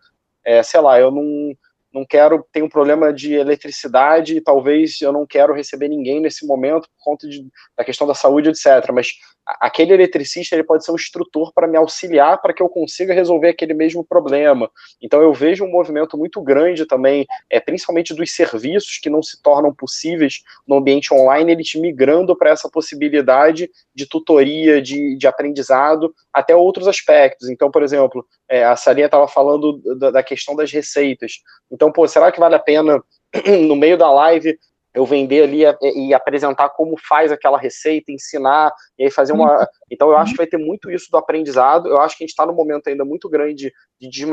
É, sei lá, eu não não quero ter um problema de eletricidade talvez eu não quero receber ninguém nesse momento por conta de, da questão da saúde, etc. Mas aquele eletricista ele pode ser um instrutor para me auxiliar para que eu consiga resolver aquele mesmo problema. Então eu vejo um movimento muito grande também, é, principalmente dos serviços que não se tornam possíveis no ambiente online, eles migrando para essa possibilidade de tutoria, de, de aprendizado, até outros aspectos. Então, por exemplo, é, a Sarinha estava falando da, da, questão das receitas. Então, pô, será que vale a pena, no meio da live, eu vender ali e apresentar como faz aquela receita, ensinar, e aí fazer uma. Uhum. Então, eu acho que vai ter muito isso do aprendizado. Eu acho que a gente está num momento ainda muito grande de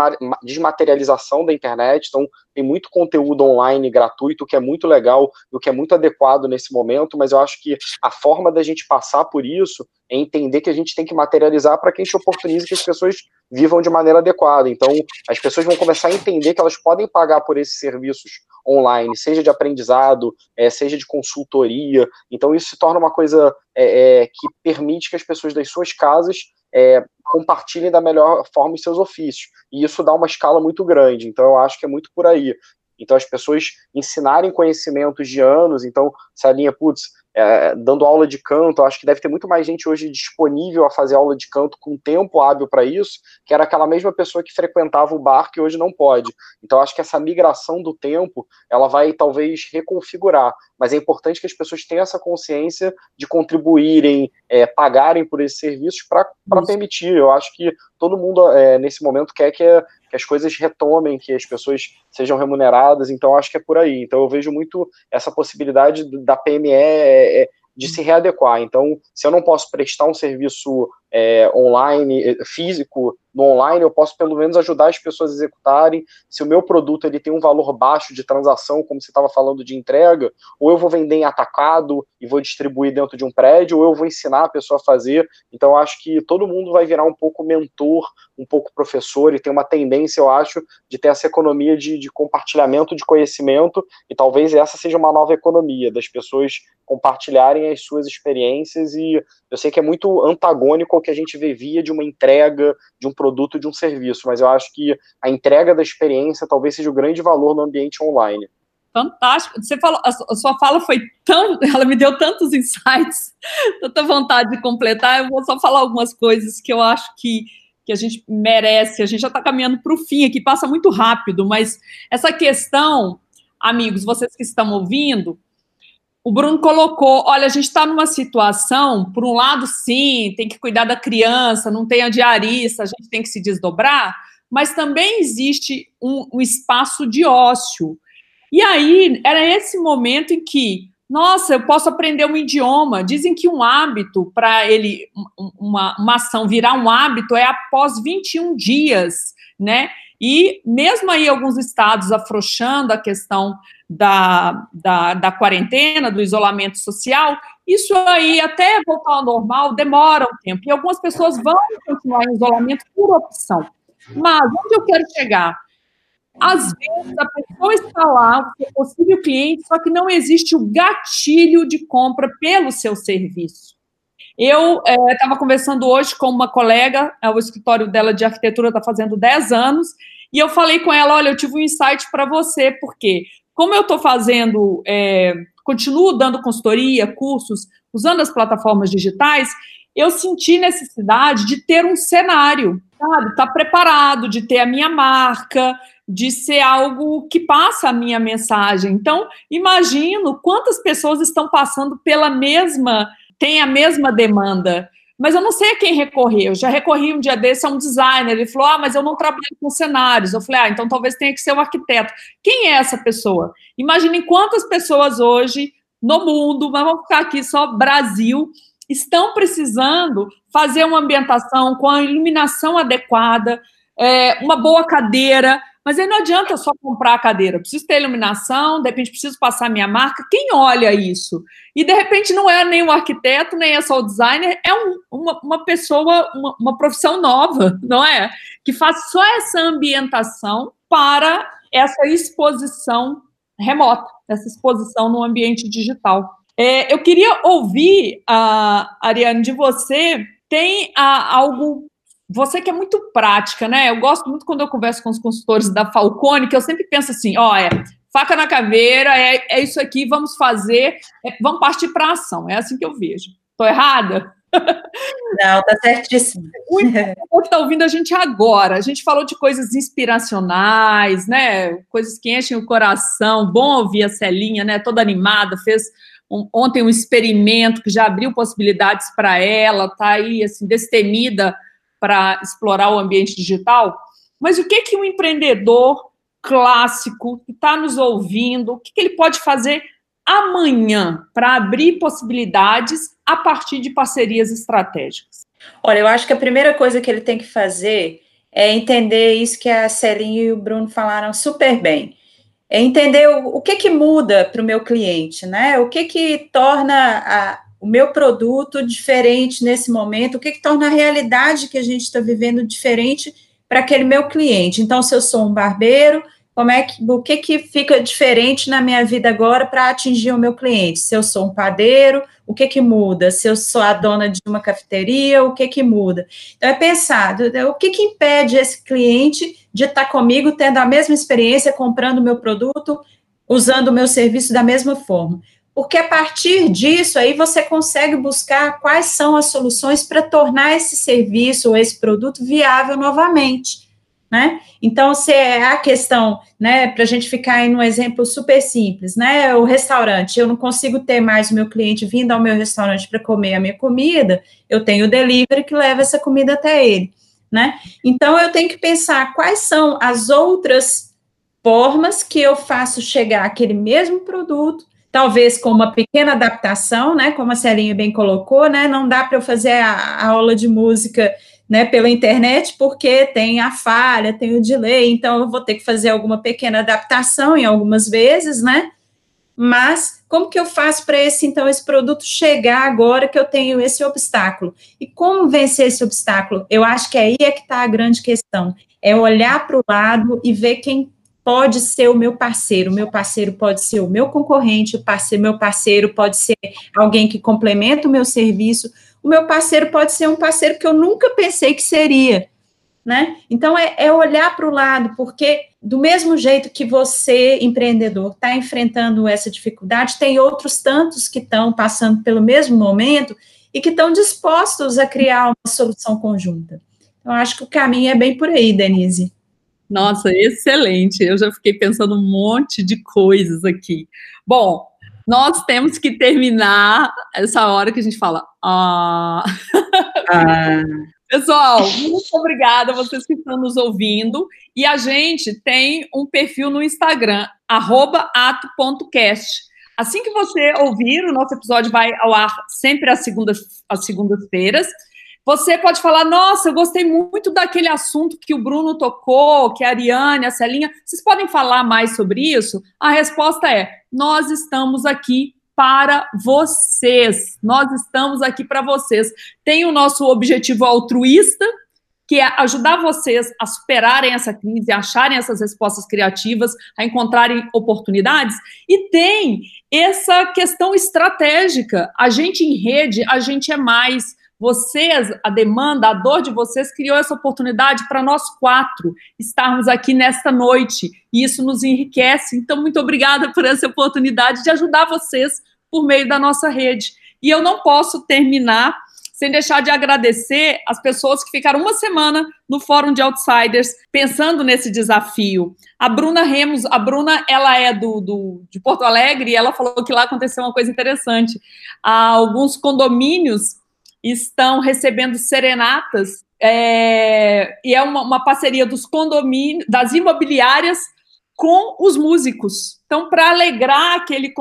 desmaterialização da internet. Então, tem muito conteúdo online gratuito, que é muito legal e o que é muito adequado nesse momento. Mas eu acho que a forma da gente passar por isso é entender que a gente tem que materializar para que a gente oportunize que as pessoas vivam de maneira adequada. Então, as pessoas vão começar a entender que elas podem pagar por esses serviços online, seja de aprendizado, é, seja de consultoria. Então, isso se torna uma coisa é, é, que permite que as pessoas das suas casas é, compartilhem da melhor forma os seus ofícios. E isso dá uma escala muito grande. Então, eu acho que é muito por aí. Então, as pessoas ensinarem conhecimentos de anos. Então, se a linha, putz, é, dando aula de canto, acho que deve ter muito mais gente hoje disponível a fazer aula de canto com tempo hábil para isso, que era aquela mesma pessoa que frequentava o bar que hoje não pode. Então acho que essa migração do tempo, ela vai talvez reconfigurar, mas é importante que as pessoas tenham essa consciência de contribuírem, é, pagarem por esses serviços para permitir. Eu acho que todo mundo é, nesse momento quer que, que as coisas retomem, que as pessoas sejam remuneradas, então acho que é por aí. Então eu vejo muito essa possibilidade da PME é, é, de se readequar. Então, se eu não posso prestar um serviço é, online, é, físico, no online, eu posso pelo menos ajudar as pessoas a executarem. Se o meu produto ele tem um valor baixo de transação, como você estava falando de entrega, ou eu vou vender em atacado e vou distribuir dentro de um prédio, ou eu vou ensinar a pessoa a fazer. Então, acho que todo mundo vai virar um pouco mentor, um pouco professor, e tem uma tendência, eu acho, de ter essa economia de, de compartilhamento de conhecimento, e talvez essa seja uma nova economia, das pessoas compartilharem as suas experiências, e eu sei que é muito antagônico que a gente vivia de uma entrega, de um produto, de um serviço, mas eu acho que a entrega da experiência talvez seja o grande valor no ambiente online. Fantástico. Você falou, a sua fala foi tão, ela me deu tantos insights, tanta vontade de completar. Eu vou só falar algumas coisas que eu acho que, que a gente merece. A gente já está caminhando para o fim aqui, passa muito rápido, mas essa questão, amigos, vocês que estão ouvindo, o Bruno colocou: olha, a gente está numa situação, por um lado, sim, tem que cuidar da criança, não tem a diarista, a gente tem que se desdobrar, mas também existe um, um espaço de ócio. E aí, era esse momento em que, nossa, eu posso aprender um idioma. Dizem que um hábito, para ele, uma, uma ação virar um hábito, é após 21 dias, né? E mesmo aí alguns estados afrouxando a questão da, da, da quarentena, do isolamento social, isso aí, até voltar ao normal, demora um tempo. E algumas pessoas vão continuar em isolamento por opção. Mas onde eu quero chegar? Às vezes a pessoa está lá, é possível cliente, só que não existe o gatilho de compra pelo seu serviço. Eu estava é, conversando hoje com uma colega, é, o escritório dela de arquitetura está fazendo 10 anos, e eu falei com ela: olha, eu tive um insight para você, porque como eu estou fazendo, é, continuo dando consultoria, cursos, usando as plataformas digitais, eu senti necessidade de ter um cenário, sabe? Tá preparado, de ter a minha marca, de ser algo que passa a minha mensagem. Então, imagino quantas pessoas estão passando pela mesma, tem a mesma demanda. Mas eu não sei a quem recorrer. Eu já recorri um dia desse a um designer. Ele falou: Ah, mas eu não trabalho com cenários. Eu falei: Ah, então talvez tenha que ser um arquiteto. Quem é essa pessoa? Imaginem quantas pessoas hoje no mundo, mas vamos ficar aqui só Brasil, estão precisando fazer uma ambientação com a iluminação adequada, é, uma boa cadeira, mas aí não adianta só comprar a cadeira, preciso ter iluminação, de repente preciso passar minha marca. Quem olha isso? E de repente não é nem o arquiteto, nem é só o designer, é um, uma, uma, pessoa, uma, uma profissão nova, não é? Que faz só essa ambientação para essa exposição remota, essa exposição no ambiente digital. É, eu queria ouvir, uh, Ariane, de você, tem uh, algo você que é muito prática, né? Eu gosto muito quando eu converso com os consultores da Falcone, que eu sempre penso assim: ó, é faca na caveira, é, é isso aqui, vamos fazer, é, vamos partir para ação. É assim que eu vejo. Estou errada? Não, tá certíssimo. O que está ouvindo a gente agora, a gente falou de coisas inspiracionais, né? Coisas que enchem o coração. Bom ouvir a Celinha, né? Toda animada, fez um, ontem um experimento que já abriu possibilidades para ela, tá aí assim destemida para explorar o ambiente digital. Mas o que que um empreendedor clássico que está nos ouvindo, o que, que ele pode fazer amanhã para abrir possibilidades a partir de parcerias estratégicas? Olha, eu acho que a primeira coisa que ele tem que fazer é entender isso que a Celinha e o Bruno falaram super bem. É entender o, o que que muda para o meu cliente, né? O que que torna a, o meu produto diferente nesse momento, o que, que torna a realidade que a gente está vivendo diferente para aquele meu cliente. Então, se eu sou um barbeiro, como é que, o que, que fica diferente na minha vida agora para atingir o meu cliente? Se eu sou um padeiro, o que, que muda? Se eu sou a dona de uma cafeteria, o que, que muda? Então, é pensar, o que, que impede esse cliente de estar tá comigo, tendo a mesma experiência, comprando o meu produto, usando o meu serviço da mesma forma? Porque a partir disso aí você consegue buscar quais são as soluções para tornar esse serviço ou esse produto viável novamente. Né? Então, se é a questão, né, para a gente ficar em um exemplo super simples, né, o restaurante, eu não consigo ter mais o meu cliente vindo ao meu restaurante para comer a minha comida, eu tenho o delivery que leva essa comida até ele, né? Então, eu tenho que pensar quais são as outras formas que eu faço chegar aquele mesmo produto talvez com uma pequena adaptação, né, como a Celinha bem colocou, né, não dá para eu fazer a, a, aula de música, né, pela internet, porque tem a falha, tem o delay, então eu vou ter que fazer alguma pequena adaptação em algumas vezes, né, mas como que eu faço para esse, então, esse produto chegar agora que eu tenho esse obstáculo? E como vencer esse obstáculo? Eu acho que aí é que está a grande questão, é olhar para o lado e ver quem pode ser o meu parceiro, o meu parceiro pode ser o meu concorrente, o parceiro, meu parceiro pode ser alguém que complementa o meu serviço, o meu parceiro pode ser um parceiro que eu nunca pensei que seria, né? Então é, é olhar para o lado, porque do mesmo jeito que você, empreendedor, está enfrentando essa dificuldade, tem outros tantos que estão passando pelo mesmo momento e que estão dispostos a criar uma solução conjunta. Então, acho que o caminho é bem por aí, Denise. Nossa, excelente. Eu já fiquei pensando um monte de coisas aqui. Bom, nós temos que terminar essa hora que a gente fala. Ah. ah. Pessoal, muito obrigada a vocês que estão nos ouvindo. E a gente tem um perfil no Instagram, ato.cast. Assim que você ouvir, o nosso episódio vai ao ar sempre às segundas-feiras. Às segundas Você pode falar, nossa, eu gostei muito daquele assunto que o Bruno tocou, que a Ariane, a Celinha. Vocês podem falar mais sobre isso? A resposta é: nós estamos aqui para vocês. Nós estamos aqui para vocês. Tem o nosso objetivo altruísta, que é ajudar vocês a superarem essa crise, a acharem essas respostas criativas, a encontrarem oportunidades. E tem essa questão estratégica. A gente em rede, a gente é mais. Vocês, a demanda, a dor de vocês criou essa oportunidade para nós quatro estarmos aqui nesta noite. E isso nos enriquece. Então, muito obrigada por essa oportunidade de ajudar vocês por meio da nossa rede. E eu não posso terminar sem deixar de agradecer as pessoas que ficaram uma semana no Fórum de Outsiders pensando nesse desafio. A Bruna Remos, a Bruna, ela é do, do de Porto Alegre e ela falou que lá aconteceu uma coisa interessante. alguns condomínios estão recebendo serenatas é, e é uma, uma parceria dos condomínios, das imobiliárias com os músicos. Então, para alegrar aquele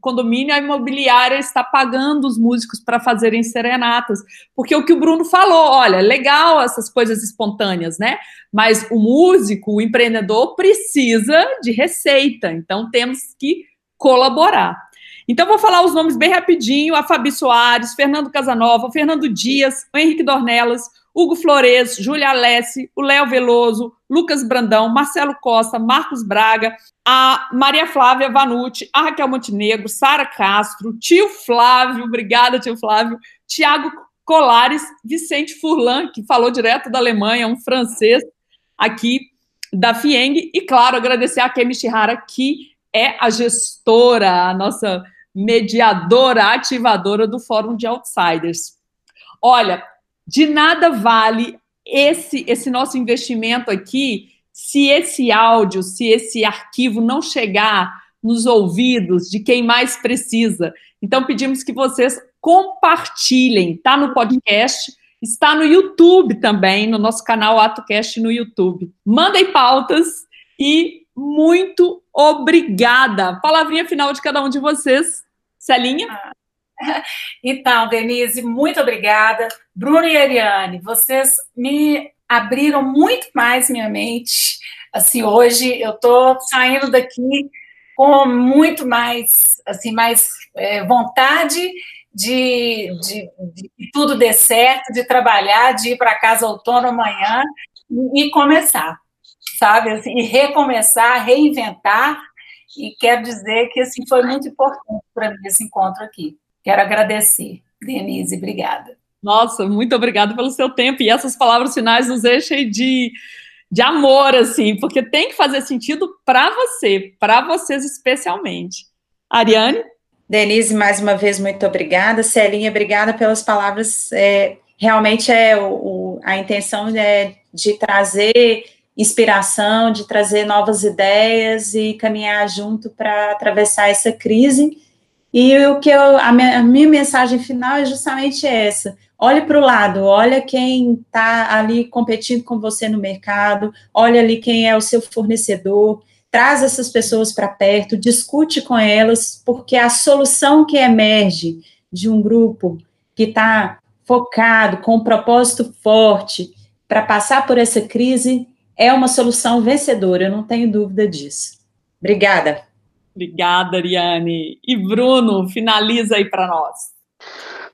condomínio, a imobiliária está pagando os músicos para fazerem serenatas. Porque o que o Bruno falou, olha, legal essas coisas espontâneas, né? Mas o músico, o empreendedor, precisa de receita. Então, temos que colaborar. Então, vou falar os nomes bem rapidinho: a Fabi Soares, Fernando Casanova, Fernando Dias, Henrique Dornelas, Hugo Flores, Júlia Alessi, o Léo Veloso, Lucas Brandão, Marcelo Costa, Marcos Braga, a Maria Flávia Vanucci, a Raquel Montenegro, Sara Castro, tio Flávio, obrigada, tio Flávio, Tiago Colares, Vicente Furlan, que falou direto da Alemanha, um francês aqui da FIENG, e claro, agradecer a Kemi Shihara, que é a gestora, a nossa mediadora, ativadora do Fórum de Outsiders. Olha, de nada vale esse, esse nosso investimento aqui se esse áudio, se esse arquivo não chegar nos ouvidos de quem mais precisa. Então, pedimos que vocês compartilhem. Está no podcast, está no YouTube também, no nosso canal AtoCast no YouTube. Mandem pautas e muito obrigada. Palavrinha final de cada um de vocês. Celinha? Ah, então, Denise, muito obrigada. Bruno e Ariane, vocês me abriram muito mais minha mente. Assim, hoje eu estou saindo daqui com muito mais, assim, mais é, vontade de, de, de, tudo dê certo, de trabalhar, de ir para casa outono amanhã e, e começar, sabe? Assim, e recomeçar, reinventar. E quero dizer que assim foi muito importante para mim esse encontro aqui. Quero agradecer. Denise, obrigada. Nossa, muito obrigada pelo seu tempo. E essas palavras finais nos enchem de, de amor, assim, porque tem que fazer sentido para você, para vocês especialmente. Ariane? Denise, mais uma vez, muito obrigada. Celinha, obrigada pelas palavras. É, realmente é o, o, a intenção é de trazer inspiração, de trazer novas ideias e caminhar junto para atravessar essa crise e o que eu, a minha, a minha mensagem final é justamente essa. Olhe para o lado, olha quem está ali competindo com você no mercado, olha ali quem é o seu fornecedor, traz essas pessoas para perto, discute com elas, porque a solução que emerge de um grupo que está focado, com um propósito forte, para passar por essa crise, é uma solução vencedora, eu não tenho dúvida disso. Obrigada. Obrigada, Ariane. E Bruno, finaliza aí para nós.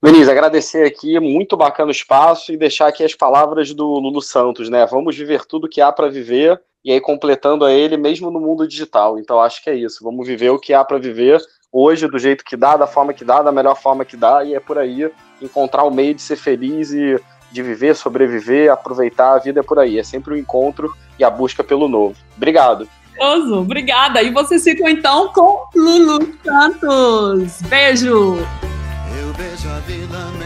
Denise, agradecer aqui, muito bacana o espaço e deixar aqui as palavras do Lulu Santos, né? Vamos viver tudo que há para viver e aí completando a ele mesmo no mundo digital. Então acho que é isso. Vamos viver o que há para viver hoje do jeito que dá, da forma que dá, da melhor forma que dá e é por aí encontrar o meio de ser feliz e de viver, sobreviver, aproveitar a vida é por aí. É sempre o um encontro e a busca pelo novo. Obrigado. Obrigada. E vocês ficam então com Lulu Santos. Beijo. Eu vejo a vida